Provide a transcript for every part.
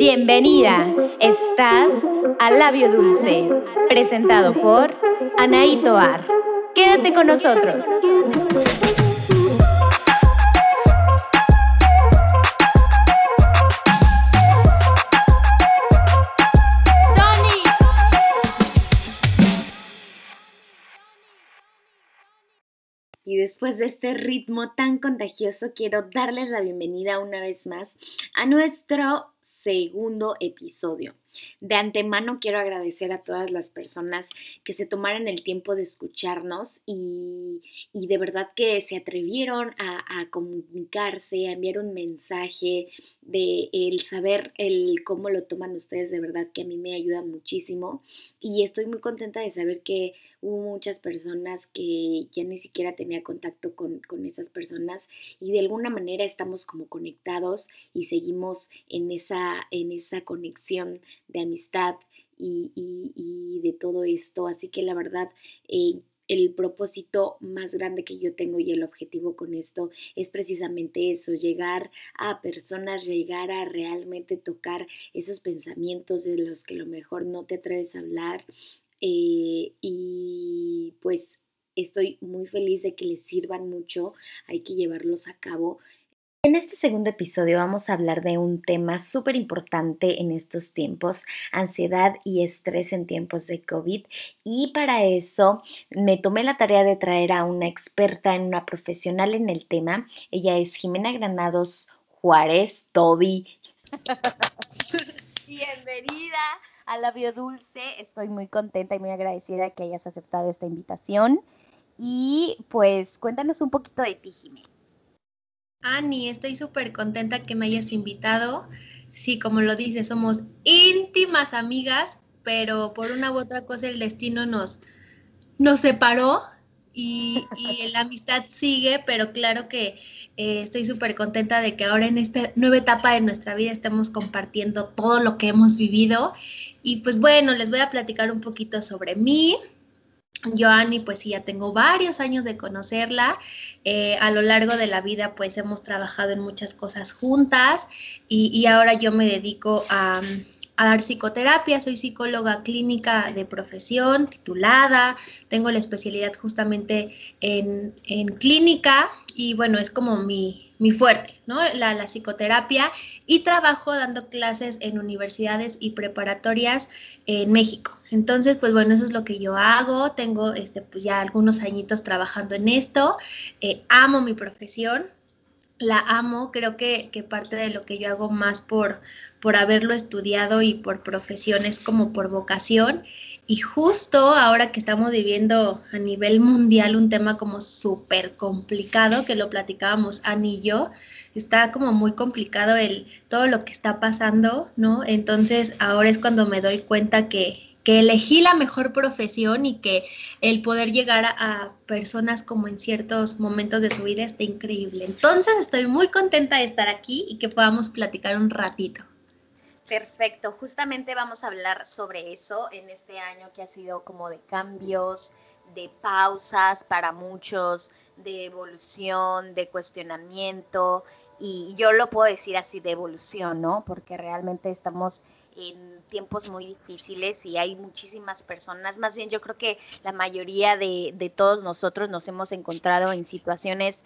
Bienvenida, estás al Labio Dulce, presentado por Anaí Toar. Quédate con nosotros. Y después de este ritmo tan contagioso, quiero darles la bienvenida una vez más a nuestro segundo episodio. De antemano quiero agradecer a todas las personas que se tomaron el tiempo de escucharnos y, de verdad que se atrevieron a, comunicarse, a enviar un mensaje, de el saber el cómo lo toman ustedes, de verdad que a mí me ayuda muchísimo. Y estoy muy contenta de saber que hubo muchas personas que ya ni siquiera tenía contacto con, con esas personas y de alguna manera estamos como conectados y seguimos en esa en esa conexión de amistad y, de todo esto. Así que la verdad, eh, el propósito más grande que yo tengo y el objetivo con esto es precisamente eso, llegar a personas, llegar a realmente tocar esos pensamientos de los que a lo mejor no te atreves a hablar. Eh, y pues estoy muy feliz de que les sirvan mucho, hay que llevarlos a cabo en este segundo episodio vamos a hablar de un tema súper importante en estos tiempos, ansiedad y estrés en tiempos de COVID. Y para eso me tomé la tarea de traer a una experta, en una profesional en el tema. Ella es Jimena Granados Juárez, Toby. Bienvenida a la Biodulce. Estoy muy contenta y muy agradecida que hayas aceptado esta invitación. Y pues cuéntanos un poquito de ti, Jimena. Ani, estoy súper contenta que me hayas invitado. Sí, como lo dices, somos íntimas amigas, pero por una u otra cosa el destino nos, nos separó y, la amistad sigue, pero claro que eh, estoy súper contenta de que ahora en esta nueva etapa de nuestra vida estemos compartiendo todo lo que hemos vivido. Y pues bueno, les voy a platicar un poquito sobre mí, Joanny, pues sí, ya tengo varios años de conocerla. Eh, a lo largo de la vida, pues hemos trabajado en muchas cosas juntas y, ahora yo me dedico a, a, dar psicoterapia. Soy psicóloga clínica de profesión, titulada. Tengo la especialidad justamente en, en clínica y bueno, es como mi, mi fuerte, ¿no? La, la, psicoterapia y trabajo dando clases en universidades y preparatorias en México. Entonces, pues bueno, eso es lo que yo hago. Tengo este, pues ya algunos añitos trabajando en esto. Eh, amo mi profesión, la amo, creo que, que, parte de lo que yo hago más por, por haberlo estudiado y por profesiones como por vocación. Y justo ahora que estamos viviendo a nivel mundial un tema como súper complicado, que lo platicábamos Ani y yo, está como muy complicado el todo lo que está pasando, ¿no? Entonces ahora es cuando me doy cuenta que, que elegí la mejor profesión y que el poder llegar a, personas como en ciertos momentos de su vida está increíble. Entonces estoy muy contenta de estar aquí y que podamos platicar un ratito. Perfecto, justamente vamos a hablar sobre eso en este año que ha sido como de cambios, de pausas para muchos, de evolución, de cuestionamiento, y yo lo puedo decir así de evolución, ¿no? Porque realmente estamos en tiempos muy difíciles y hay muchísimas personas, más bien yo creo que la mayoría de, de todos nosotros nos hemos encontrado en situaciones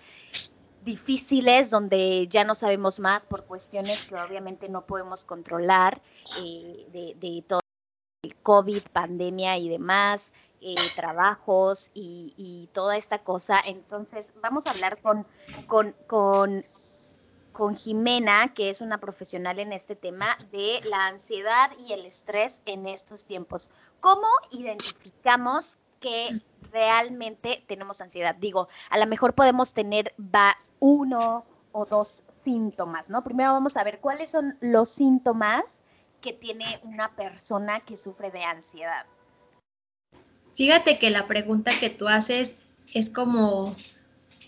difíciles donde ya no sabemos más por cuestiones que obviamente no podemos controlar eh, de, todo el COVID, pandemia y demás, eh, trabajos y, toda esta cosa. Entonces, vamos a hablar con, con, con, con Jimena, que es una profesional en este tema de la ansiedad y el estrés en estos tiempos. ¿Cómo identificamos que realmente tenemos ansiedad. Digo, a lo mejor podemos tener uno o dos síntomas, ¿no? Primero vamos a ver cuáles son los síntomas que tiene una persona que sufre de ansiedad. Fíjate que la pregunta que tú haces es como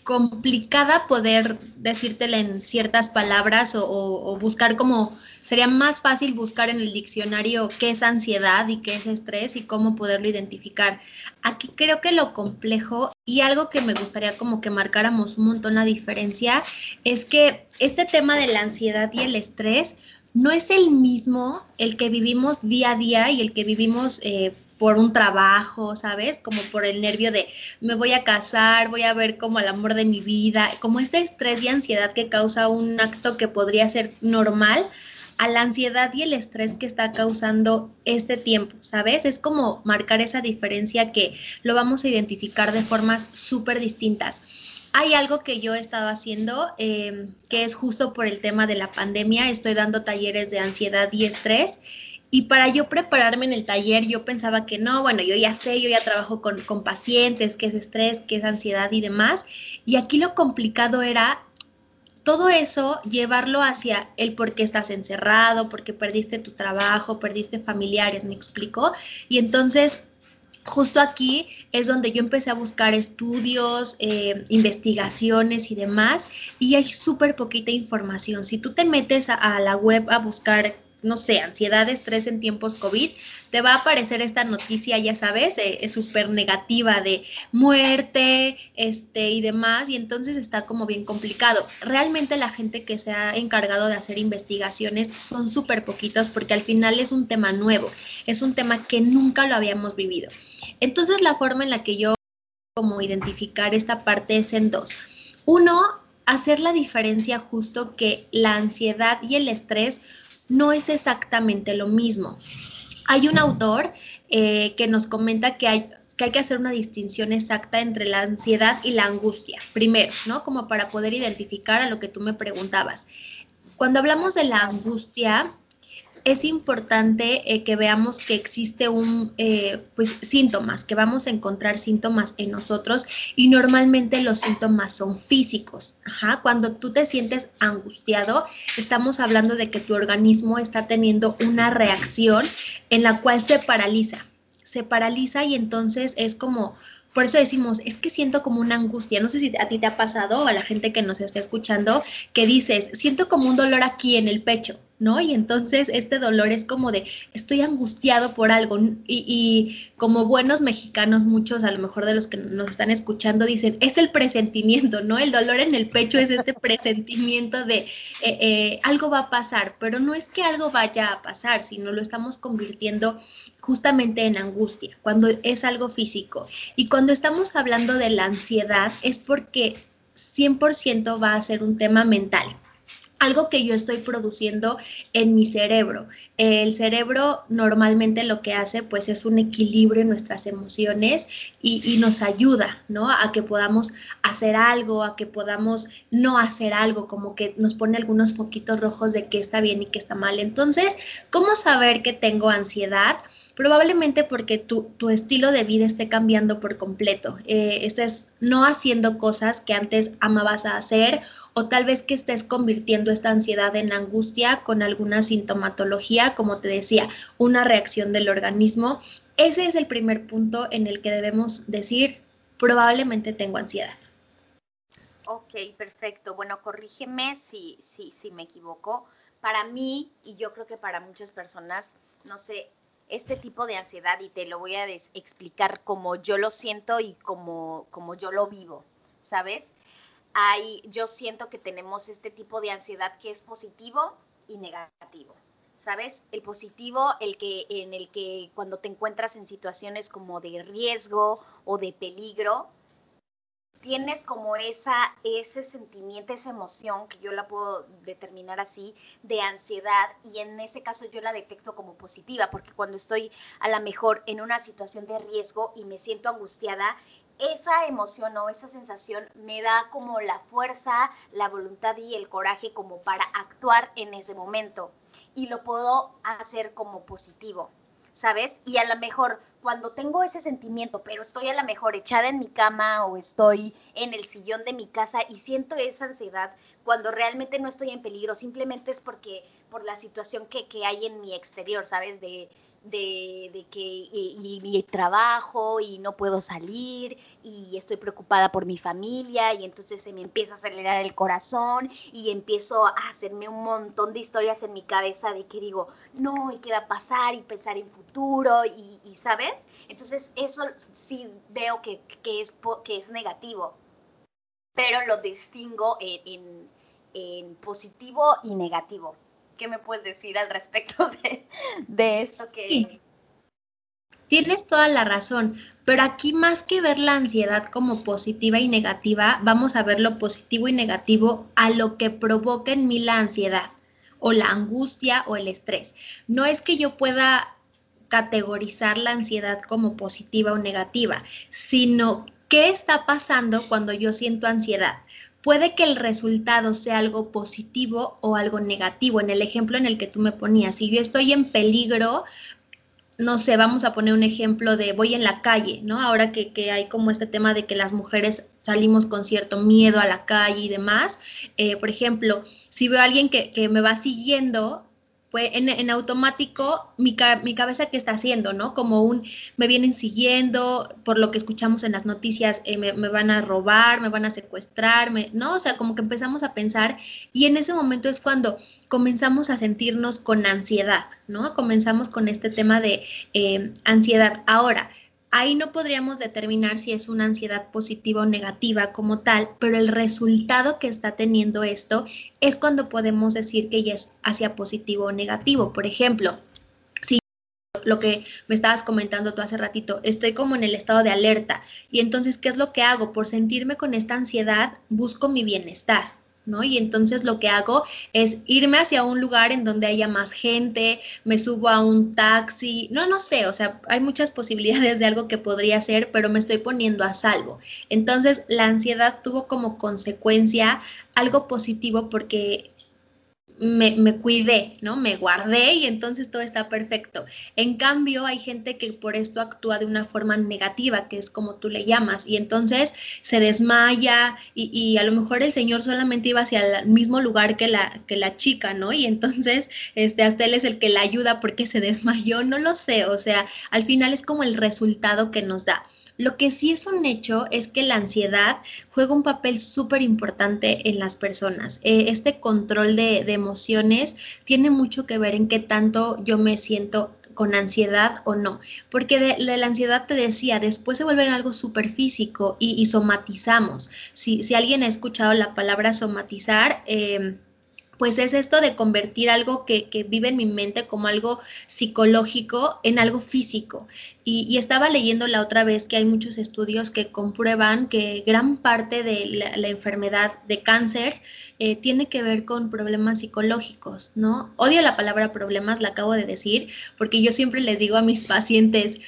complicada poder decírtela en ciertas palabras o, buscar como, sería más fácil buscar en el diccionario qué es ansiedad y qué es estrés y cómo poderlo identificar. Aquí creo que lo complejo y algo que me gustaría como que marcáramos un montón la diferencia es que este tema de la ansiedad y el estrés no es el mismo el que vivimos día a día y el que vivimos eh, por un trabajo, ¿sabes? Como por el nervio de me voy a casar, voy a ver como el amor de mi vida, como este estrés y ansiedad que causa un acto que podría ser normal a la ansiedad y el estrés que está causando este tiempo, ¿sabes? Es como marcar esa diferencia que lo vamos a identificar de formas súper distintas. Hay algo que yo he estado haciendo eh, que es justo por el tema de la pandemia. Estoy dando talleres de ansiedad y estrés y para yo prepararme en el taller, yo pensaba que no, bueno, yo ya sé, yo ya trabajo con, con pacientes, qué es estrés, qué es ansiedad y demás. Y aquí lo complicado era todo eso, llevarlo hacia el por qué estás encerrado, porque perdiste tu trabajo, perdiste familiares, me explico. Y entonces justo aquí es donde yo empecé a buscar estudios, eh, investigaciones y demás, y hay súper poquita información. Si tú te metes a, la web a buscar no sé, ansiedad, estrés en tiempos COVID, te va a aparecer esta noticia, ya sabes, eh, es súper negativa de muerte, este y demás, y entonces está como bien complicado. Realmente la gente que se ha encargado de hacer investigaciones son súper poquitos porque al final es un tema nuevo, es un tema que nunca lo habíamos vivido. Entonces la forma en la que yo como identificar esta parte es en dos. Uno, hacer la diferencia justo que la ansiedad y el estrés no es exactamente lo mismo. Hay un autor eh, que nos comenta que hay, que hay que hacer una distinción exacta entre la ansiedad y la angustia, primero, ¿no? Como para poder identificar a lo que tú me preguntabas. Cuando hablamos de la angustia, es importante eh, que veamos que existe un, eh, pues, síntomas, que vamos a encontrar síntomas en nosotros y normalmente los síntomas son físicos. Ajá. Cuando tú te sientes angustiado, estamos hablando de que tu organismo está teniendo una reacción en la cual se paraliza. Se paraliza y entonces es como por eso decimos, es que siento como una angustia. No sé si a ti te ha pasado o a la gente que nos está escuchando que dices, siento como un dolor aquí en el pecho. ¿No? Y entonces este dolor es como de, estoy angustiado por algo. Y, y, como buenos mexicanos, muchos a lo mejor de los que nos están escuchando dicen, es el presentimiento, ¿no? El dolor en el pecho es este presentimiento de eh, eh, algo va a pasar, pero no es que algo vaya a pasar, sino lo estamos convirtiendo justamente en angustia, cuando es algo físico. Y cuando estamos hablando de la ansiedad es porque 100% va a ser un tema mental algo que yo estoy produciendo en mi cerebro. El cerebro normalmente lo que hace pues es un equilibrio en nuestras emociones y, nos ayuda, ¿no? A que podamos hacer algo, a que podamos no hacer algo, como que nos pone algunos foquitos rojos de qué está bien y qué está mal. Entonces, ¿cómo saber que tengo ansiedad? Probablemente porque tu, estilo de vida esté cambiando por completo. Eh, estés no haciendo cosas que antes amabas a hacer o tal vez que estés convirtiendo esta ansiedad en angustia con alguna sintomatología, como te decía, una reacción del organismo. Ese es el primer punto en el que debemos decir, probablemente tengo ansiedad. Ok, perfecto. Bueno, corrígeme si, si, si me equivoco. Para mí, y yo creo que para muchas personas, no sé, este tipo de ansiedad y te lo voy a explicar como yo lo siento y como, como yo lo vivo, ¿sabes? Hay, yo siento que tenemos este tipo de ansiedad que es positivo y negativo. ¿Sabes? El positivo, el que, en el que cuando te encuentras en situaciones como de riesgo o de peligro, tienes como esa, ese sentimiento, esa emoción, que yo la puedo determinar así, de ansiedad, y en ese caso yo la detecto como positiva, porque cuando estoy a lo mejor en una situación de riesgo y me siento angustiada, esa emoción o esa sensación me da como la fuerza, la voluntad y el coraje como para actuar en ese momento, y lo puedo hacer como positivo. ¿Sabes? Y a lo mejor cuando tengo ese sentimiento, pero estoy a lo mejor echada en mi cama o estoy en el sillón de mi casa y siento esa ansiedad, cuando realmente no estoy en peligro, simplemente es porque por la situación que, que hay en mi exterior, ¿sabes? De, de, que y, trabajo y no puedo salir y estoy preocupada por mi familia y entonces se me empieza a acelerar el corazón y empiezo a hacerme un montón de historias en mi cabeza de que digo, no, ¿y qué va a pasar? Y pensar en futuro y, ¿sabes? Entonces eso sí veo que, es, que es negativo, pero lo distingo en, en positivo y negativo. ¿Qué me puedes decir al respecto de, eso que... Tienes toda la razón, pero aquí más que ver la ansiedad como positiva y negativa, vamos a ver lo positivo y negativo a lo que provoca en mí la ansiedad o la angustia o el estrés. No es que yo pueda categorizar la ansiedad como positiva o negativa, sino qué está pasando cuando yo siento ansiedad. Puede que el resultado sea algo positivo o algo negativo. En el ejemplo en el que tú me ponías, si yo estoy en peligro, no sé, vamos a poner un ejemplo de voy en la calle, ¿no? Ahora que, hay como este tema de que las mujeres salimos con cierto miedo a la calle y demás. Eh, por ejemplo, si veo a alguien que, que me va siguiendo, en, automático mi, mi, cabeza que está haciendo, ¿no? Como un, me vienen siguiendo, por lo que escuchamos en las noticias, eh, me, me, van a robar, me van a secuestrar, ¿no? O sea, como que empezamos a pensar y en ese momento es cuando comenzamos a sentirnos con ansiedad, ¿no? Comenzamos con este tema de eh, ansiedad. Ahora, ahí no podríamos determinar si es una ansiedad positiva o negativa como tal, pero el resultado que está teniendo esto es cuando podemos decir que ya es hacia positivo o negativo. Por ejemplo, si lo que me estabas comentando tú hace ratito, estoy como en el estado de alerta y entonces, ¿qué es lo que hago? Por sentirme con esta ansiedad, busco mi bienestar. ¿No? Y entonces lo que hago es irme hacia un lugar en donde haya más gente, me subo a un taxi, no, no sé, o sea, hay muchas posibilidades de algo que podría ser, pero me estoy poniendo a salvo. Entonces, la ansiedad tuvo como consecuencia algo positivo porque me, me, cuidé, ¿no? Me guardé y entonces todo está perfecto. En cambio, hay gente que por esto actúa de una forma negativa, que es como tú le llamas, y entonces se desmaya y, y a lo mejor el señor solamente iba hacia el mismo lugar que la, que la chica, ¿no? Y entonces, este, hasta él es el que la ayuda porque se desmayó, no lo sé, o sea, al final es como el resultado que nos da. Lo que sí es un hecho es que la ansiedad juega un papel súper importante en las personas. Eh, este control de, emociones tiene mucho que ver en qué tanto yo me siento con ansiedad o no. Porque de, la ansiedad te decía, después se vuelve algo súper físico y, somatizamos. Si, si, alguien ha escuchado la palabra somatizar, eh, pues es esto de convertir algo que, vive en mi mente como algo psicológico en algo físico. Y, estaba leyendo la otra vez que hay muchos estudios que comprueban que gran parte de la, enfermedad de cáncer eh, tiene que ver con problemas psicológicos, ¿no? Odio la palabra problemas, la acabo de decir, porque yo siempre les digo a mis pacientes,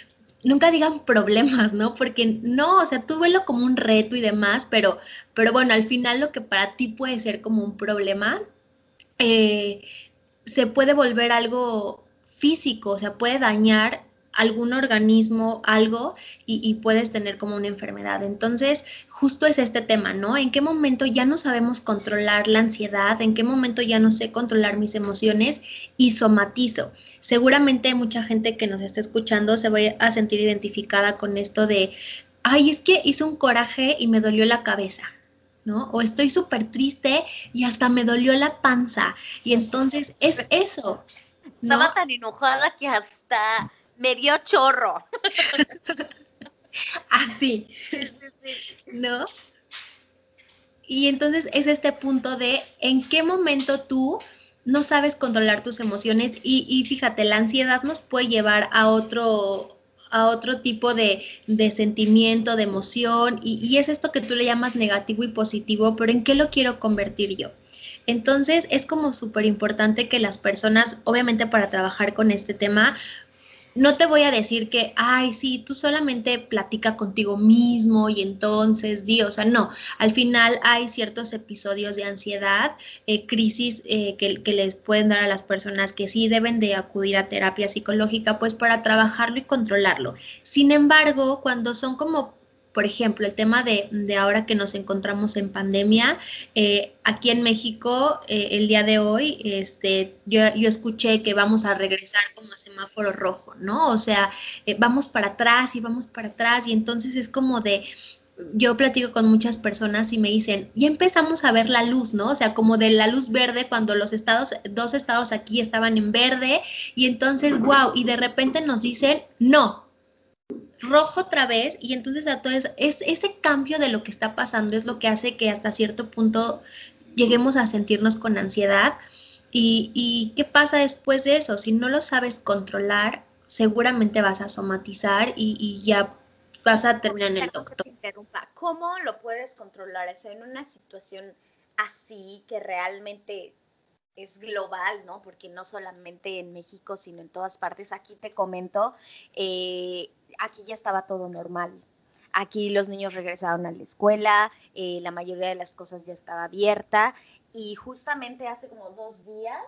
nunca digan problemas, ¿no? Porque no, o sea, tú velo como un reto y demás, pero, pero bueno, al final lo que para ti puede ser como un problema, eh, se puede volver algo físico, o sea, puede dañar algún organismo, algo, y, puedes tener como una enfermedad. Entonces, justo es este tema, ¿no? ¿En qué momento ya no sabemos controlar la ansiedad? ¿En qué momento ya no sé controlar mis emociones? Y somatizo. Seguramente mucha gente que nos está escuchando se va a sentir identificada con esto de, ay, es que hice un coraje y me dolió la cabeza. ¿No? O estoy súper triste y hasta me dolió la panza. Y entonces es eso. Estaba tan enojada que hasta me dio chorro. Así, ¿no? Y entonces es este punto de en qué momento tú no sabes controlar tus emociones y, y fíjate, la ansiedad nos puede llevar a otro, a otro tipo de, sentimiento, de emoción, y, y, es esto que tú le llamas negativo y positivo, pero ¿en qué lo quiero convertir yo? Entonces es como súper importante que las personas, obviamente para trabajar con este tema, no te voy a decir que, ay, sí, tú solamente platica contigo mismo y entonces di, o sea, no, al final hay ciertos episodios de ansiedad, eh, crisis eh, que, que, les pueden dar a las personas que sí deben de acudir a terapia psicológica, pues para trabajarlo y controlarlo. Sin embargo, cuando son como por ejemplo, el tema de, ahora que nos encontramos en pandemia, eh, aquí en México, eh, el día de hoy, este, yo, escuché que vamos a regresar como a semáforo rojo, ¿no? O sea, eh, vamos para atrás y vamos para atrás y entonces es como de, yo platico con muchas personas y me dicen, ya empezamos a ver la luz, ¿no? O sea, como de la luz verde cuando los estados, dos estados aquí estaban en verde y entonces, wow, y de repente nos dicen, no, rojo otra vez y entonces a todo es, ese cambio de lo que está pasando es lo que hace que hasta cierto punto lleguemos a sentirnos con ansiedad ¿Y, ¿Y qué pasa después de eso? Si no lo sabes controlar, seguramente vas a somatizar y, y ya vas a terminar en el doctor. ¿Cómo lo puedes controlar eso en una situación así que realmente es global, ¿no? Porque no solamente en México, sino en todas partes. Aquí te comento, eh, aquí ya estaba todo normal. Aquí los niños regresaron a la escuela, eh, la mayoría de las cosas ya estaba abierta y justamente hace como dos días,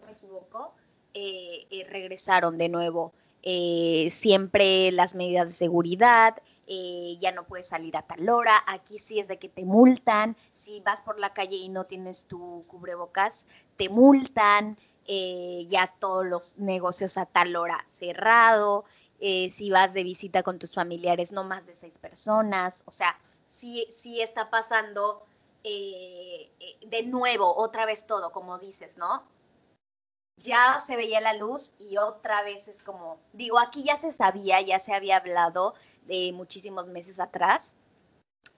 no me equivoco, eh, regresaron de nuevo. siempre las medidas de seguridad, eh, ya no puedes salir a tal hora, aquí sí es de que te multan, si vas por la calle y no tienes tu cubrebocas, te multan, eh, ya todos los negocios a tal hora cerrado, eh, si vas de visita con tus familiares, no más de seis personas, o sea, sí, sí está pasando de nuevo, otra vez todo, como dices, ¿no? ya se veía la luz y otra vez es como, digo, aquí ya se sabía, ya se había hablado muchísimos meses atrás,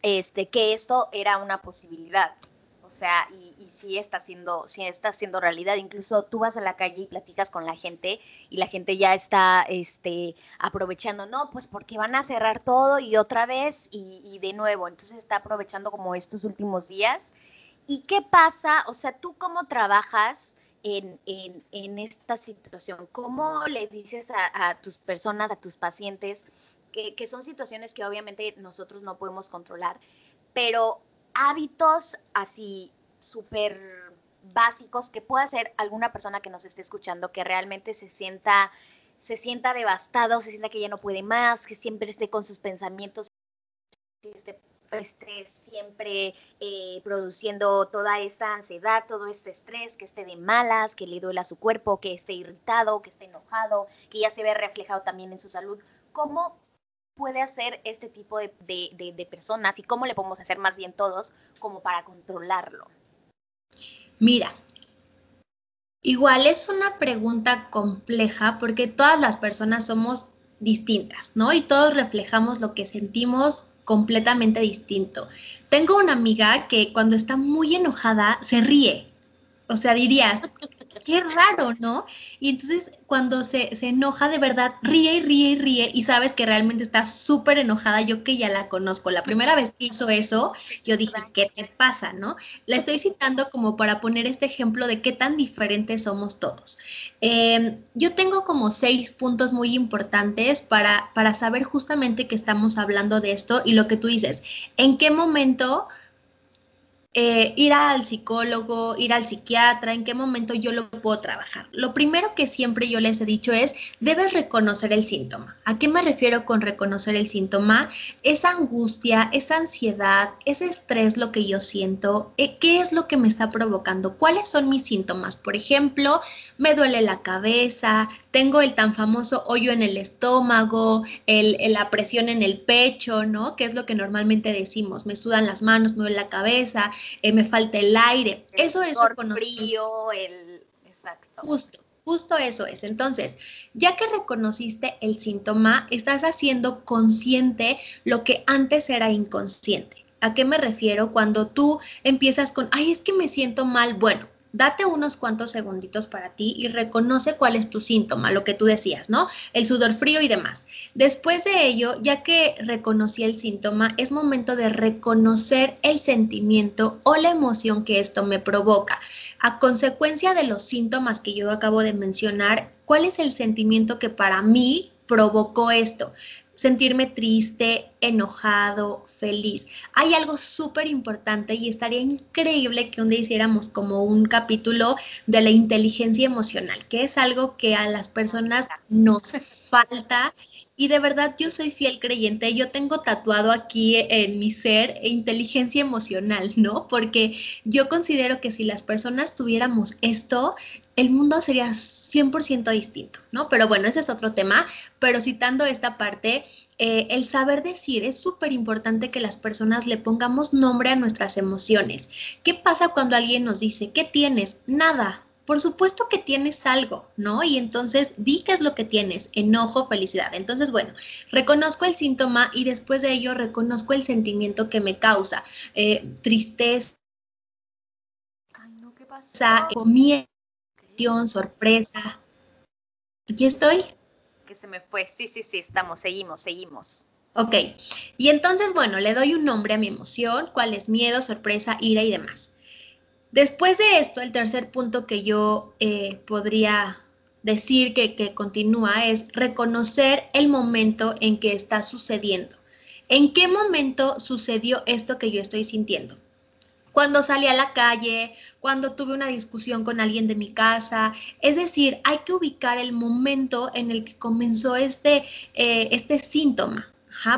este, que esto era una posibilidad. O sea, y, y sí está siendo, sí está siendo realidad. Incluso tú vas a la calle y platicas con la gente y la gente ya está este, aprovechando, no, pues porque van a cerrar todo y otra vez y, de nuevo. Entonces está aprovechando como estos últimos días. ¿Y qué pasa? O sea, tú cómo trabajas en, esta situación? ¿Cómo le dices a, tus personas, a tus pacientes, que, son situaciones que obviamente nosotros no podemos controlar, pero hábitos así súper básicos que pueda hacer alguna persona que nos esté escuchando que realmente se sienta se sienta devastado, se sienta que ya no puede más, que siempre esté con sus pensamientos, esté esté siempre eh, produciendo toda esta ansiedad, todo este estrés, que esté de malas, que le duela su cuerpo, que esté irritado, que esté enojado, que ya se ve reflejado también en su salud. ¿Cómo puede hacer este tipo de, de, personas y cómo le podemos hacer más bien todos como para controlarlo? Mira, igual es una pregunta compleja porque todas las personas somos distintas, ¿no? Y todos reflejamos lo que sentimos completamente distinto. Tengo una amiga que cuando está muy enojada se ríe. O sea, dirías, qué raro, ¿no? Y entonces cuando se, se, enoja de verdad, ríe y ríe y ríe y sabes que realmente está súper enojada, yo que ya la conozco. La primera vez que hizo eso, yo dije, ¿qué te pasa, no? La estoy citando como para poner este ejemplo de qué tan diferentes somos todos. Eh, yo tengo como seis puntos muy importantes para, para saber justamente que estamos hablando de esto y lo que tú dices, en qué momento eh, ir al psicólogo, ir al psiquiatra, en qué momento yo lo puedo trabajar. Lo primero que siempre yo les he dicho es, debes reconocer el síntoma. ¿A qué me refiero con reconocer el síntoma? Esa angustia, esa ansiedad, ese estrés, lo que yo siento, eh, ¿qué es lo que me está provocando? ¿Cuáles son mis síntomas? Por ejemplo, me duele la cabeza, tengo el tan famoso hoyo en el estómago, la presión en el pecho, ¿no? Que es lo que normalmente decimos, me sudan las manos, me duele la cabeza, eh, me falta el aire. eso es frío, el exacto. Justo. Justo eso es. Entonces, ya que reconociste el síntoma, estás haciendo consciente lo que antes era inconsciente. ¿A qué me refiero? Cuando tú empiezas con, ay, es que me siento mal. Bueno, date unos cuantos segunditos para ti y reconoce cuál es tu síntoma, lo que tú decías, ¿no? El sudor frío y demás. Después de ello, ya que reconocí el síntoma, es momento de reconocer el sentimiento o la emoción que esto me provoca. A consecuencia de los síntomas que yo acabo de mencionar, ¿cuál es el sentimiento que para mí provocó esto? Sentirme triste, enojado, feliz. Hay algo súper importante y estaría increíble que un día hiciéramos como un capítulo de la inteligencia emocional, que es algo que a las personas nos falta y de verdad yo soy fiel creyente, yo tengo tatuado aquí en mi ser inteligencia emocional, ¿no? Porque yo considero que si las personas tuviéramos esto, el mundo sería 100% distinto, ¿no? Pero bueno, ese es otro tema, pero citando esta parte, eh, el saber decir es súper importante que las personas le pongamos nombre a nuestras emociones. ¿Qué pasa cuando alguien nos dice, ¿qué tienes? Nada, por supuesto que tienes algo, ¿no? Y entonces di qué es lo que tienes, enojo, felicidad. Entonces, bueno, reconozco el síntoma y después de ello reconozco el sentimiento que me causa, eh, tristeza, Ay, no, ¿qué pasa? miedo sorpresa. Aquí estoy. Que se me fue. Sí, sí, sí, estamos, seguimos, seguimos. Ok, y entonces, bueno, le doy un nombre a mi emoción, cuál es miedo, sorpresa, ira y demás. Después de esto, el tercer punto que yo eh, podría decir que, que continúa es reconocer el momento en que está sucediendo. ¿En qué momento sucedió esto que yo estoy sintiendo? cuando salí a la calle, cuando tuve una discusión con alguien de mi casa. Es decir, hay que ubicar el momento en el que comenzó este, eh, este síntoma.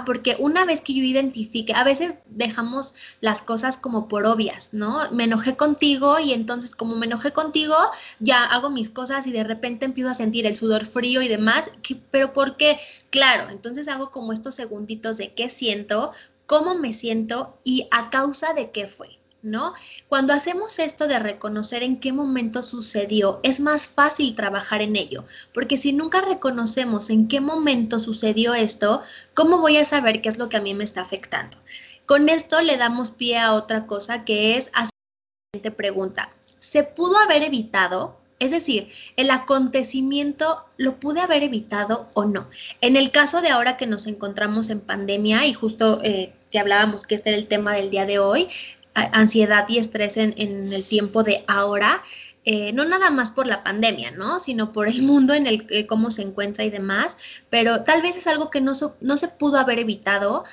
Porque una vez que yo identifique, a veces dejamos las cosas como por obvias, ¿no? Me enojé contigo y entonces como me enojé contigo, ya hago mis cosas y de repente empiezo a sentir el sudor frío y demás, pero ¿por qué? Claro, entonces hago como estos segunditos de qué siento, cómo me siento y a causa de qué fue. ¿No? Cuando hacemos esto de reconocer en qué momento sucedió, es más fácil trabajar en ello, porque si nunca reconocemos en qué momento sucedió esto, ¿cómo voy a saber qué es lo que a mí me está afectando? Con esto le damos pie a otra cosa que es hacer la siguiente pregunta. ¿Se pudo haber evitado? Es decir, el acontecimiento lo pude haber evitado o no. En el caso de ahora que nos encontramos en pandemia y justo eh, que hablábamos que este era el tema del día de hoy, ansiedad y estrés en, el tiempo de ahora, eh, no nada más por la pandemia, ¿no? Sino por el mundo en el que cómo se encuentra y demás, pero tal vez es algo que no, no se pudo haber evitado.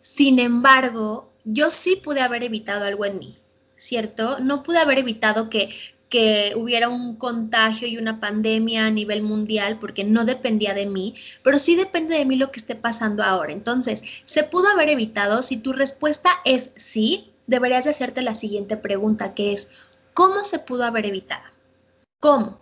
Sin embargo, yo sí pude haber evitado algo en mí, ¿cierto? No pude haber evitado que, que hubiera un contagio y una pandemia a nivel mundial porque no dependía de mí, pero sí depende de mí lo que esté pasando ahora. Entonces, ¿se pudo haber evitado? Si tu respuesta es sí, deberías de hacerte la siguiente pregunta, que es, ¿cómo se pudo haber evitado? ¿Cómo?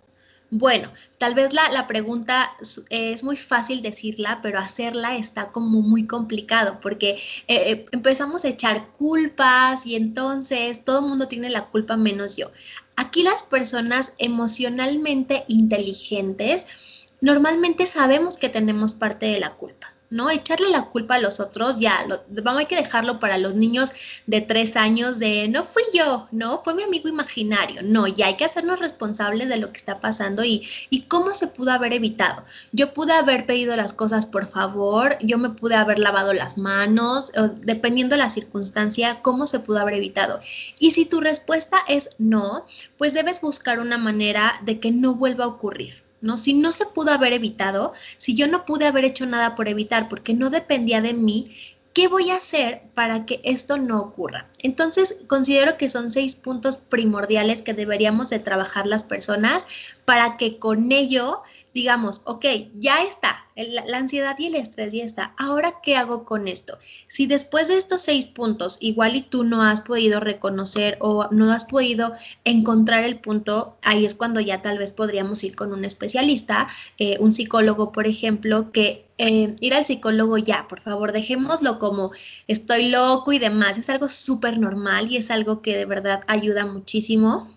Bueno, tal vez la, pregunta es muy fácil decirla, pero hacerla está como muy complicado porque eh, eh, empezamos a echar culpas y entonces todo el mundo tiene la culpa menos yo. Aquí las personas emocionalmente inteligentes normalmente sabemos que tenemos parte de la culpa. ¿No? Echarle la culpa a los otros, ya, lo, vamos, hay que dejarlo para los niños de tres años de, no fui yo, ¿no? Fue mi amigo imaginario, no, ya hay que hacernos responsables de lo que está pasando y, y cómo se pudo haber evitado. Yo pude haber pedido las cosas por favor, yo me pude haber lavado las manos, dependiendo de la circunstancia, cómo se pudo haber evitado. Y si tu respuesta es no, pues debes buscar una manera de que no vuelva a ocurrir. ¿No? Si no se pudo haber evitado, si yo no pude haber hecho nada por evitar porque no dependía de mí, ¿qué voy a hacer para que esto no ocurra? Entonces, considero que son seis puntos primordiales que deberíamos de trabajar las personas para que con ello digamos, ok, ya está, la ansiedad y el estrés ya está. Ahora, ¿qué hago con esto? Si después de estos seis puntos, igual y tú no has podido reconocer o no has podido encontrar el punto, ahí es cuando ya tal vez podríamos ir con un especialista, eh, un psicólogo, por ejemplo, que eh, ir al psicólogo ya, por favor, dejémoslo como estoy loco y demás. Es algo súper normal y es algo que de verdad ayuda muchísimo.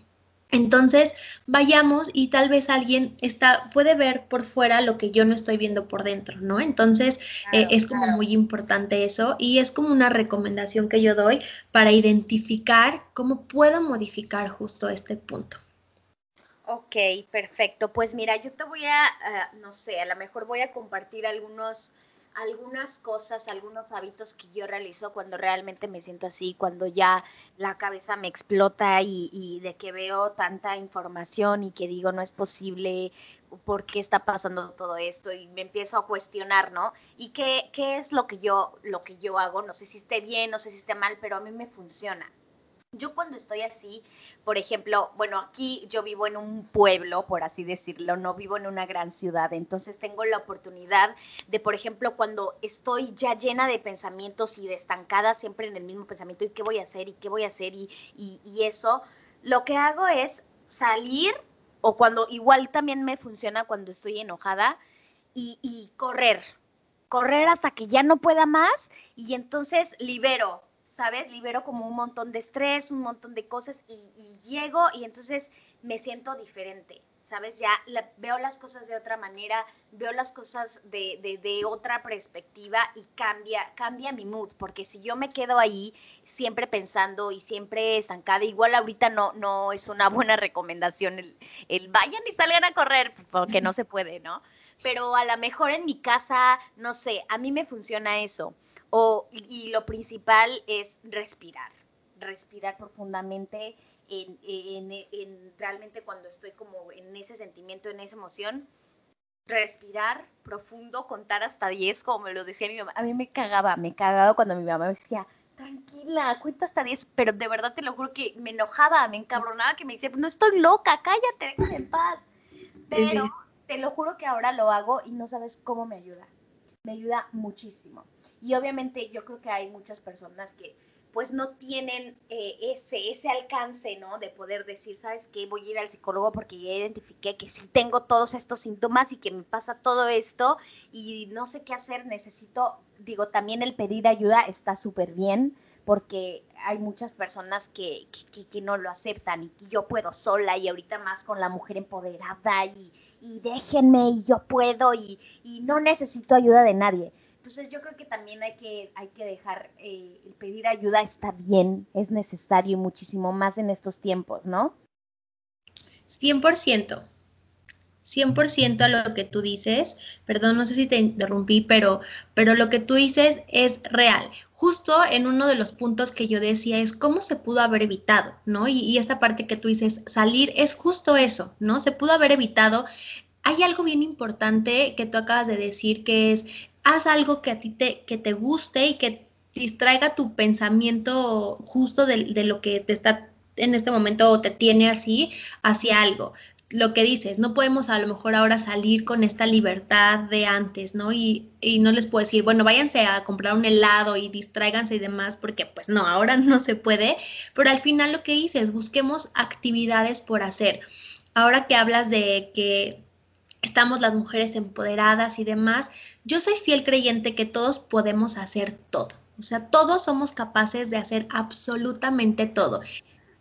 Entonces, vayamos y tal vez alguien está, puede ver por fuera lo que yo no estoy viendo por dentro, ¿no? Entonces, eh, es como muy importante eso y es como una recomendación que yo doy para identificar cómo puedo modificar justo este punto. Ok, perfecto. Pues mira, yo te voy a, uh, no sé, a lo mejor voy a compartir algunos algunas cosas, algunos hábitos que yo realizo cuando realmente me siento así, cuando ya la cabeza me explota y, de que veo tanta información y que digo no es posible, por qué está pasando todo esto y me empiezo a cuestionar, ¿no? Y qué, qué es lo que yo, lo que yo hago, no sé si esté bien, no sé si esté mal, pero a mí me funciona. Yo cuando estoy así, por ejemplo, bueno, aquí yo vivo en un pueblo, por así decirlo, no vivo en una gran ciudad, entonces tengo la oportunidad de, por ejemplo, cuando estoy ya llena de pensamientos y de estancada siempre en el mismo pensamiento, ¿y qué voy a hacer? ¿Y qué voy a hacer? Y, y, eso, lo que hago es salir, o cuando igual también me funciona cuando estoy enojada, y, y correr, correr hasta que ya no pueda más, y entonces libero ¿sabes? Libero como un montón de estrés, un montón de cosas y, llego y entonces me siento diferente, ¿sabes? Ya veo las cosas de otra manera, veo las cosas de, de, otra perspectiva y cambia, cambia mi mood, porque si yo me quedo ahí siempre pensando y siempre estancada, igual ahorita no, no es una buena recomendación el, el vayan y salgan a correr, porque no se puede, ¿no? Pero a lo mejor en mi casa, no sé, a mí me funciona eso. O, y lo principal es respirar, respirar profundamente en, realmente cuando estoy como en ese sentimiento, en esa emoción, respirar profundo, contar hasta 10, como me lo decía mi mamá. A mí me cagaba, me cagaba cuando mi mamá me decía, tranquila, cuenta hasta 10, pero de verdad te lo juro que me enojaba, me encabronaba, que me decía, no estoy loca, cállate, déjame en paz. Pero te lo juro que ahora lo hago y no sabes cómo me ayuda. Me ayuda muchísimo. Y obviamente yo creo que hay muchas personas que pues no tienen eh, ese, ese alcance, ¿no? De poder decir, ¿sabes qué? Voy a ir al psicólogo porque ya identifiqué que sí tengo todos estos síntomas y que me pasa todo esto y no sé qué hacer, necesito, digo, también el pedir ayuda está súper bien porque hay muchas personas que, que, no lo aceptan y que yo puedo sola y ahorita más con la mujer empoderada y, y déjenme y yo puedo y no necesito ayuda de nadie. Entonces yo creo que también hay que, hay que dejar, eh, el pedir ayuda está bien, es necesario muchísimo más en estos tiempos, ¿no? 100%. 100% a lo que tú dices, perdón, no sé si te interrumpí, pero, pero lo que tú dices es real. Justo en uno de los puntos que yo decía es cómo se pudo haber evitado, ¿no? Y, y esta parte que tú dices, salir es justo eso, ¿no? Se pudo haber evitado hay algo bien importante que tú acabas de decir, que es haz algo que a ti te, que te guste y que distraiga tu pensamiento justo de, lo que te está en este momento o te tiene así hacia algo. Lo que dices, no podemos a lo mejor ahora salir con esta libertad de antes, ¿no? Y, y no les puedo decir, bueno, váyanse a comprar un helado y distráiganse y demás, porque pues no, ahora no se puede, pero al final lo que dices, busquemos actividades por hacer. Ahora que hablas de que estamos las mujeres empoderadas y demás, yo soy fiel creyente que todos podemos hacer todo. O sea, todos somos capaces de hacer absolutamente todo.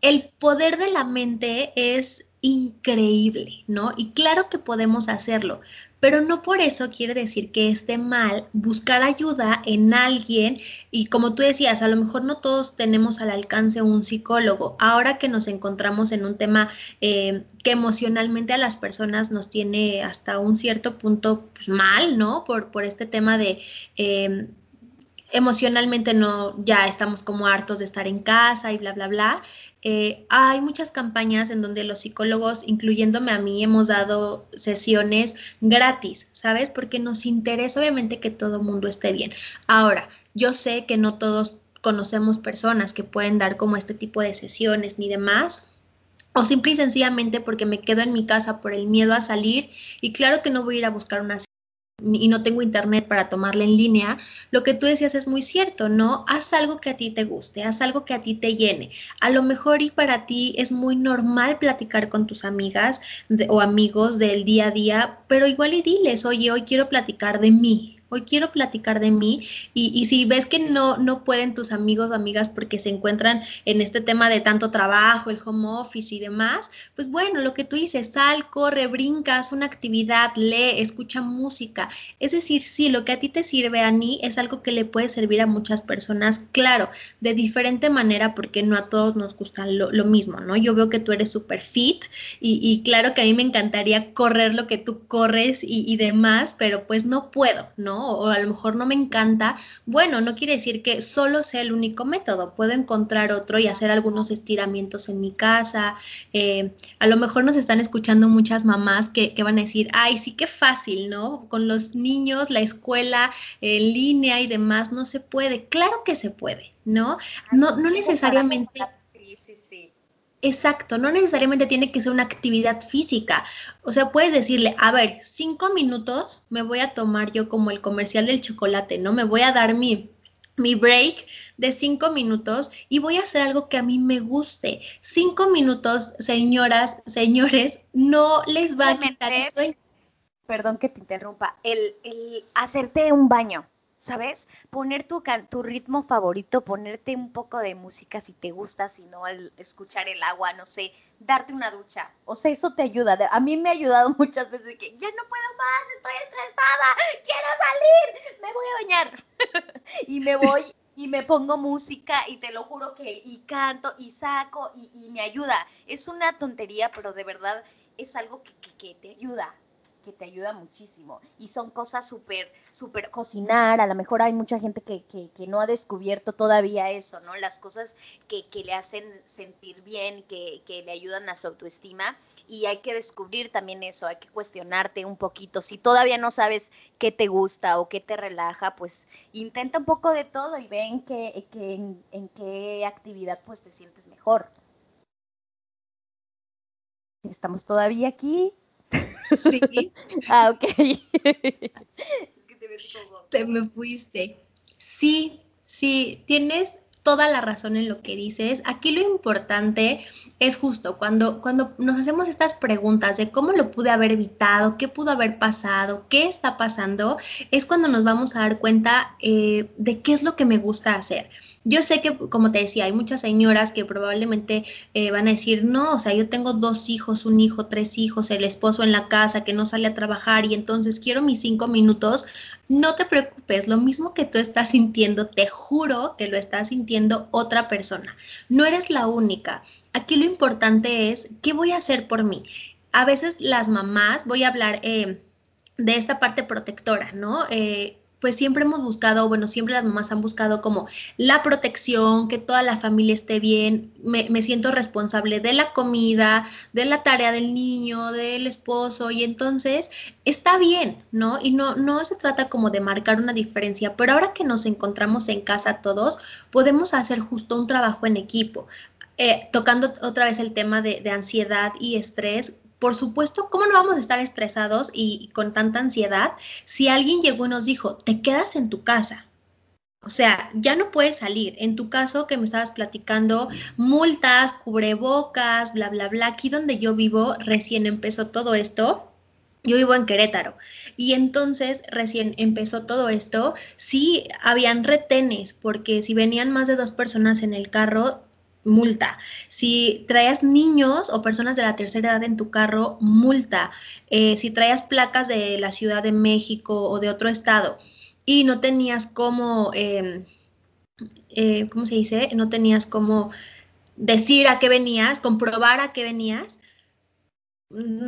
El poder de la mente es increíble, ¿no? Y claro que podemos hacerlo, pero no por eso quiere decir que esté mal buscar ayuda en alguien y como tú decías, a lo mejor no todos tenemos al alcance un psicólogo. Ahora que nos encontramos en un tema eh, que emocionalmente a las personas nos tiene hasta un cierto punto pues, mal, ¿no? Por, por este tema de... Eh, emocionalmente no, ya estamos como hartos de estar en casa y bla, bla, bla. Eh, hay muchas campañas en donde los psicólogos, incluyéndome a mí, hemos dado sesiones gratis, ¿sabes? Porque nos interesa obviamente que todo el mundo esté bien. Ahora, yo sé que no todos conocemos personas que pueden dar como este tipo de sesiones ni demás, o simple y sencillamente porque me quedo en mi casa por el miedo a salir y claro que no voy a ir a buscar una y no tengo internet para tomarla en línea, lo que tú decías es muy cierto, ¿no? Haz algo que a ti te guste, haz algo que a ti te llene. A lo mejor y para ti es muy normal platicar con tus amigas o amigos del día a día, pero igual y diles, oye, hoy quiero platicar de mí, hoy quiero platicar de mí y, si ves que no, no pueden tus amigos o amigas porque se encuentran en este tema de tanto trabajo, el home office y demás, pues bueno, lo que tú dices, sal, corre, brincas, una actividad, lee, escucha música. Es decir, sí, lo que a ti te sirve, a mí es algo que le puede servir a muchas personas, claro, de diferente manera porque no a todos nos gusta lo, mismo, ¿no? Yo veo que tú eres súper fit y, claro que a mí me encantaría correr lo que tú corres y, y demás, pero pues no puedo, ¿no? O a lo mejor no me encanta, bueno, no quiere decir que solo sea el único método, puedo encontrar otro y hacer algunos estiramientos en mi casa. Eh, a lo mejor nos están escuchando muchas mamás que, van a decir, ay, sí que fácil, ¿no? Con los niños, la escuela en línea y demás, no se puede. Claro que se puede, ¿no? No, no necesariamente... Exacto, no necesariamente tiene que ser una actividad física. O sea, puedes decirle, a ver, cinco minutos me voy a tomar yo como el comercial del chocolate, ¿no? Me voy a dar mi, mi break de cinco minutos y voy a hacer algo que a mí me guste. Cinco minutos, señoras, señores, no les va a quitar esto. Perdón que te interrumpa, el, el hacerte un baño. ¿Sabes? Poner tu, tu ritmo favorito, ponerte un poco de música si te gusta, si no, el escuchar el agua, no sé, darte una ducha. O sea, eso te ayuda. A mí me ha ayudado muchas veces que ya no puedo más, estoy estresada, quiero salir, me voy a bañar. y me voy y me pongo música y te lo juro que y canto y saco y, me ayuda. Es una tontería, pero de verdad es algo que, que te ayuda que te ayuda muchísimo. Y son cosas súper, súper cocinar. A lo mejor hay mucha gente que, que, no ha descubierto todavía eso, ¿no? Las cosas que, que le hacen sentir bien, que, que le ayudan a su autoestima. Y hay que descubrir también eso, hay que cuestionarte un poquito. Si todavía no sabes qué te gusta o qué te relaja, pues intenta un poco de todo y ve en qué, en, en qué actividad pues te sientes mejor. Estamos todavía aquí. Sí. ah, ok. es que te ves todo. Te me fuiste. Sí, sí, tienes toda la razón en lo que dices. Aquí lo importante es justo cuando, cuando nos hacemos estas preguntas de cómo lo pude haber evitado, qué pudo haber pasado, qué está pasando, es cuando nos vamos a dar cuenta eh, de qué es lo que me gusta hacer. Yo sé que, como te decía, hay muchas señoras que probablemente eh, van a decir, no, o sea, yo tengo dos hijos, un hijo, tres hijos, el esposo en la casa que no sale a trabajar y entonces quiero mis cinco minutos. No te preocupes, lo mismo que tú estás sintiendo, te juro que lo está sintiendo otra persona. No eres la única. Aquí lo importante es, ¿qué voy a hacer por mí? A veces las mamás, voy a hablar... Eh, de esta parte protectora, ¿no? Eh, pues siempre hemos buscado, bueno, siempre las mamás han buscado como la protección, que toda la familia esté bien, me, siento responsable de la comida, de la tarea del niño, del esposo, y entonces está bien, ¿no? Y no, no se trata como de marcar una diferencia, pero ahora que nos encontramos en casa todos, podemos hacer justo un trabajo en equipo. Eh, tocando otra vez el tema de, de ansiedad y estrés, por supuesto, ¿cómo no vamos a estar estresados y, con tanta ansiedad si alguien llegó y nos dijo, te quedas en tu casa? O sea, ya no puedes salir. En tu caso que me estabas platicando, multas, cubrebocas, bla, bla, bla. Aquí donde yo vivo, recién empezó todo esto. Yo vivo en Querétaro y entonces recién empezó todo esto, sí habían retenes porque si venían más de dos personas en el carro, multa. Si traías niños o personas de la tercera edad en tu carro, multa. Eh, si traías placas de la Ciudad de México o de otro estado y no tenías cómo, em, eh, ¿cómo se dice? No tenías cómo decir a qué venías, comprobar a qué venías,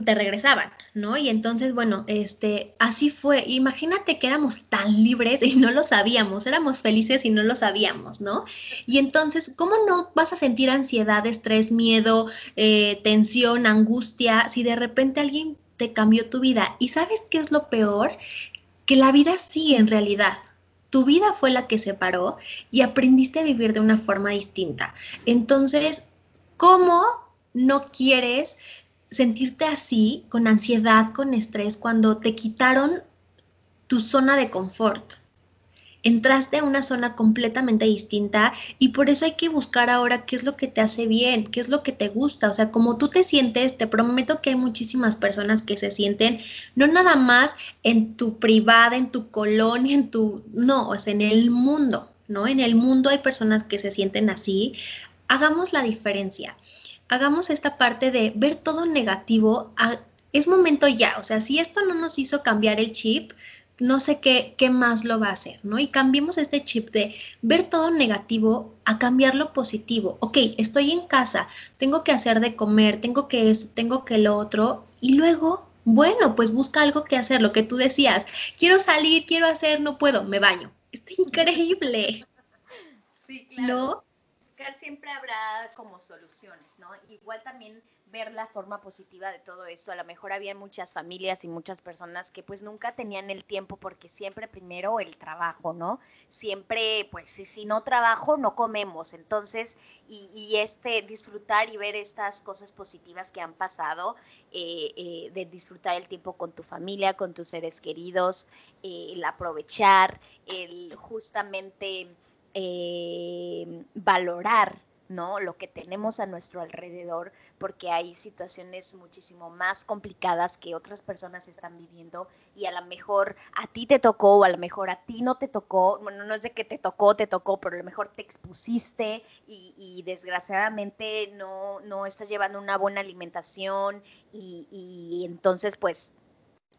te regresaban, ¿no? Y entonces, bueno, este, así fue. Imagínate que éramos tan libres y no lo sabíamos, éramos felices y no lo sabíamos, ¿no? Y entonces, ¿cómo no vas a sentir ansiedad, estrés, miedo, eh, tensión, angustia, si de repente alguien te cambió tu vida? ¿Y sabes qué es lo peor? Que la vida sí, en realidad. Tu vida fue la que se paró y aprendiste a vivir de una forma distinta. Entonces, ¿cómo no quieres sentirte así, con ansiedad, con estrés, cuando te quitaron tu zona de confort. Entraste a una zona completamente distinta y por eso hay que buscar ahora qué es lo que te hace bien, qué es lo que te gusta. O sea, como tú te sientes, te prometo que hay muchísimas personas que se sienten no nada más en tu privada, en tu colonia, en tu... No, o sea, en el mundo, ¿no? En el mundo hay personas que se sienten así. Hagamos la diferencia hagamos esta parte de ver todo negativo. es momento ya, o sea, si esto no nos hizo cambiar el chip, no sé qué, qué más lo va a hacer, ¿no? Y cambiemos este chip de ver todo negativo a cambiarlo positivo. Ok, estoy en casa, tengo que hacer de comer, tengo que esto, tengo que lo otro, y luego, bueno, pues busca algo que hacer, lo que tú decías, quiero salir, quiero hacer, no puedo, me baño. Está increíble. Sí, claro siempre habrá como soluciones, ¿no? Igual también ver la forma positiva de todo esto. A lo mejor había muchas familias y muchas personas que pues nunca tenían el tiempo porque siempre primero el trabajo, ¿no? Siempre, pues si no trabajo, no comemos. Entonces, y, este disfrutar y ver estas cosas positivas que han pasado, eh, eh, de disfrutar el tiempo con tu familia, con tus seres queridos, el aprovechar, el justamente eh, valorar ¿no? Lo que tenemos a nuestro alrededor, porque hay situaciones muchísimo más complicadas que otras personas están viviendo y a lo mejor a ti te tocó o a lo mejor a ti no te tocó, bueno, no es de que te tocó, te tocó, pero a lo mejor te expusiste y, desgraciadamente no, no estás llevando una buena alimentación y, y entonces pues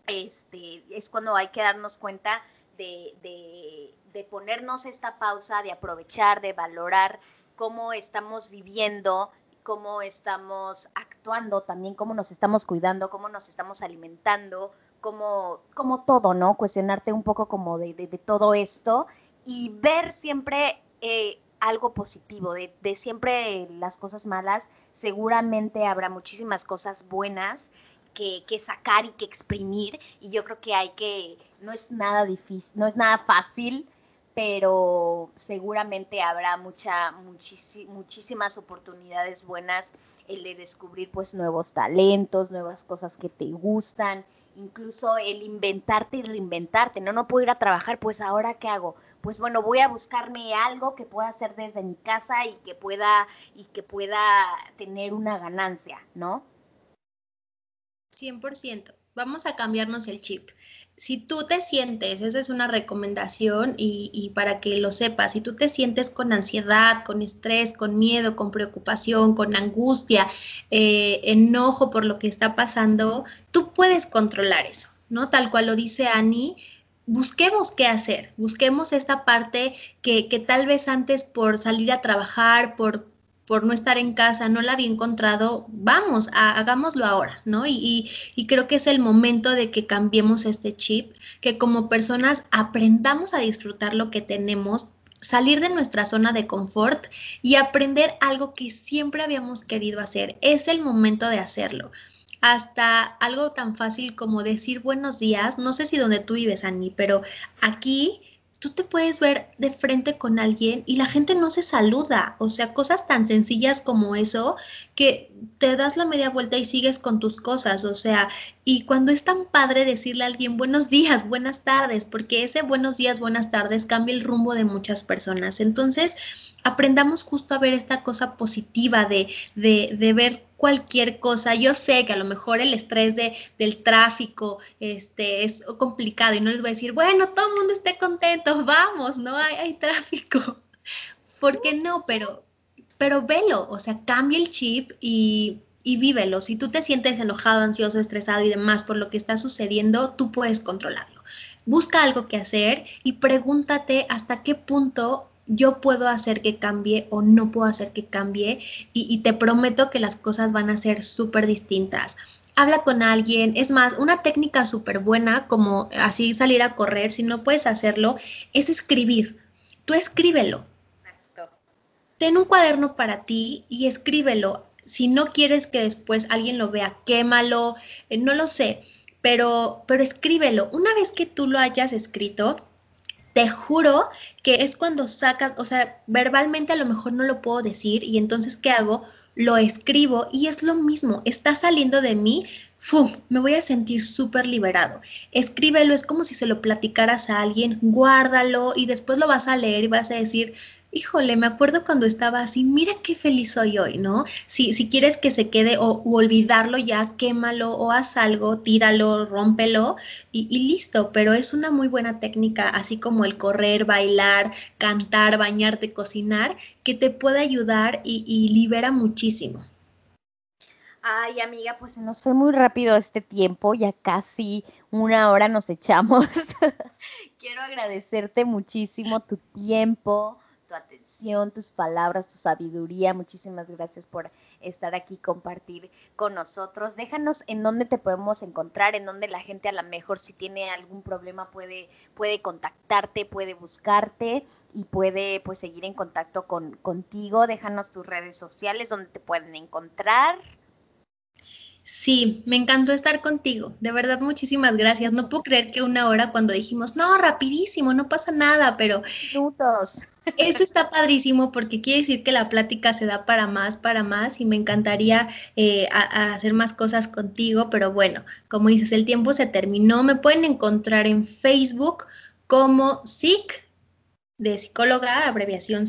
este, es cuando hay que darnos cuenta de, de, ponernos esta pausa, de aprovechar, de valorar cómo estamos viviendo, cómo estamos actuando, también cómo nos estamos cuidando, cómo nos estamos alimentando, como, como todo, ¿no? Cuestionarte un poco como de, de, todo esto y ver siempre eh, algo positivo, de, de, siempre las cosas malas, seguramente habrá muchísimas cosas buenas que, que, sacar y que exprimir y yo creo que hay que, no es nada difícil, no es nada fácil pero seguramente habrá mucha, muchísimas oportunidades buenas el de descubrir pues nuevos talentos, nuevas cosas que te gustan, incluso el inventarte y reinventarte, no, no puedo ir a trabajar, pues ahora qué hago, pues bueno, voy a buscarme algo que pueda hacer desde mi casa y que pueda, y que pueda tener una ganancia, ¿no? 100%. Vamos a cambiarnos el chip si tú te sientes, esa es una recomendación y, para que lo sepas, si tú te sientes con ansiedad, con estrés, con miedo, con preocupación, con angustia, eh, enojo por lo que está pasando, tú puedes controlar eso, ¿no? Tal cual lo dice Annie, busquemos qué hacer, busquemos esta parte que, que tal vez antes por salir a trabajar, por por no estar en casa, no la había encontrado, vamos, hagámoslo ahora, ¿no? Y, y, creo que es el momento de que cambiemos este chip, que como personas aprendamos a disfrutar lo que tenemos, salir de nuestra zona de confort y aprender algo que siempre habíamos querido hacer. Es el momento de hacerlo. Hasta algo tan fácil como decir buenos días, no sé si donde tú vives, Ani, pero aquí tú te puedes ver de frente con alguien y la gente no se saluda. O sea, cosas tan sencillas como eso que te das la media vuelta y sigues con tus cosas. O sea, y cuando es tan padre decirle a alguien buenos días, buenas tardes, porque ese buenos días, buenas tardes cambia el rumbo de muchas personas. Entonces, aprendamos justo a ver esta cosa positiva de, de, de ver cualquier cosa. Yo sé que a lo mejor el estrés de, del tráfico este, es complicado y no les voy a decir, bueno, todo el mundo esté contento, vamos, no hay, hay tráfico. ¿Por qué no? Pero, pero velo, o sea, cambia el chip y, y vívelo. Si tú te sientes enojado, ansioso, estresado y demás por lo que está sucediendo, tú puedes controlarlo. Busca algo que hacer y pregúntate hasta qué punto yo puedo hacer que cambie o no puedo hacer que cambie y, te prometo que las cosas van a ser súper distintas. Habla con alguien, es más, una técnica súper buena como así salir a correr, si no puedes hacerlo, es escribir. Tú escríbelo. Ten un cuaderno para ti y escríbelo. Si no quieres que después alguien lo vea, quémalo, eh, no lo sé, pero, pero escríbelo. Una vez que tú lo hayas escrito, te juro que es cuando sacas, o sea, verbalmente a lo mejor no lo puedo decir y entonces, ¿qué hago? Lo escribo y es lo mismo, está saliendo de mí, ¡fum! Me voy a sentir súper liberado. Escríbelo, es como si se lo platicaras a alguien, guárdalo y después lo vas a leer y vas a decir, híjole, me acuerdo cuando estaba así, mira qué feliz soy hoy, ¿no? Si, si quieres que se quede o, olvidarlo ya, quémalo o haz algo, tíralo, rómpelo y, listo, pero es una muy buena técnica, así como el correr, bailar, cantar, bañarte, cocinar, que te puede ayudar y, y libera muchísimo. Ay, amiga, pues se nos fue muy rápido este tiempo, ya casi una hora nos echamos. Quiero agradecerte muchísimo tu tiempo, atención, tus palabras, tu sabiduría. Muchísimas gracias por estar aquí, compartir con nosotros. Déjanos en dónde te podemos encontrar, en dónde la gente a lo mejor si tiene algún problema puede, puede contactarte, puede buscarte y puede pues seguir en contacto con, contigo. Déjanos tus redes sociales donde te pueden encontrar. Sí, me encantó estar contigo. De verdad, muchísimas gracias. No puedo creer que una hora cuando dijimos, no, rapidísimo, no pasa nada, pero... Minutos. Eso está padrísimo porque quiere decir que la plática se da para más, para más y me encantaría eh, hacer más cosas contigo, pero bueno, como dices, el tiempo se terminó. Me pueden encontrar en Facebook como SIC de psicóloga, abreviación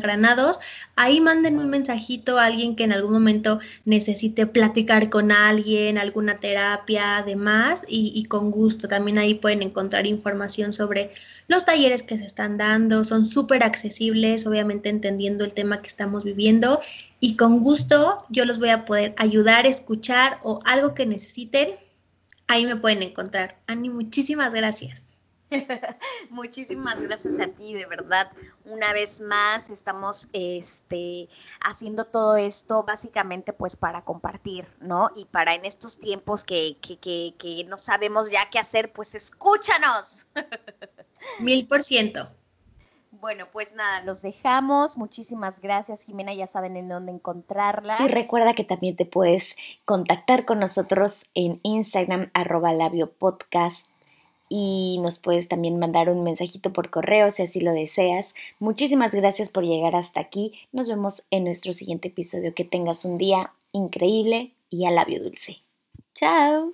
Granados. Ahí manden un mensajito a alguien que en algún momento necesite platicar con alguien, alguna terapia, demás, y, y con gusto. También ahí pueden encontrar información sobre los talleres que se están dando, son súper accesibles, obviamente entendiendo el tema que estamos viviendo y con gusto yo los voy a poder ayudar, escuchar o algo que necesiten, ahí me pueden encontrar. Ani, muchísimas gracias. Muchísimas gracias a ti, de verdad. Una vez más estamos este, haciendo todo esto básicamente pues para compartir, ¿no? Y para en estos tiempos que, que, que, que no sabemos ya qué hacer, pues escúchanos. Mil por ciento. Bueno, pues nada, los dejamos. Muchísimas gracias, Jimena. Ya saben en dónde encontrarla. Y recuerda que también te puedes contactar con nosotros en Instagram, arroba labio podcast y nos puedes también mandar un mensajito por correo si así lo deseas. Muchísimas gracias por llegar hasta aquí. Nos vemos en nuestro siguiente episodio. Que tengas un día increíble y a labio dulce. Chao.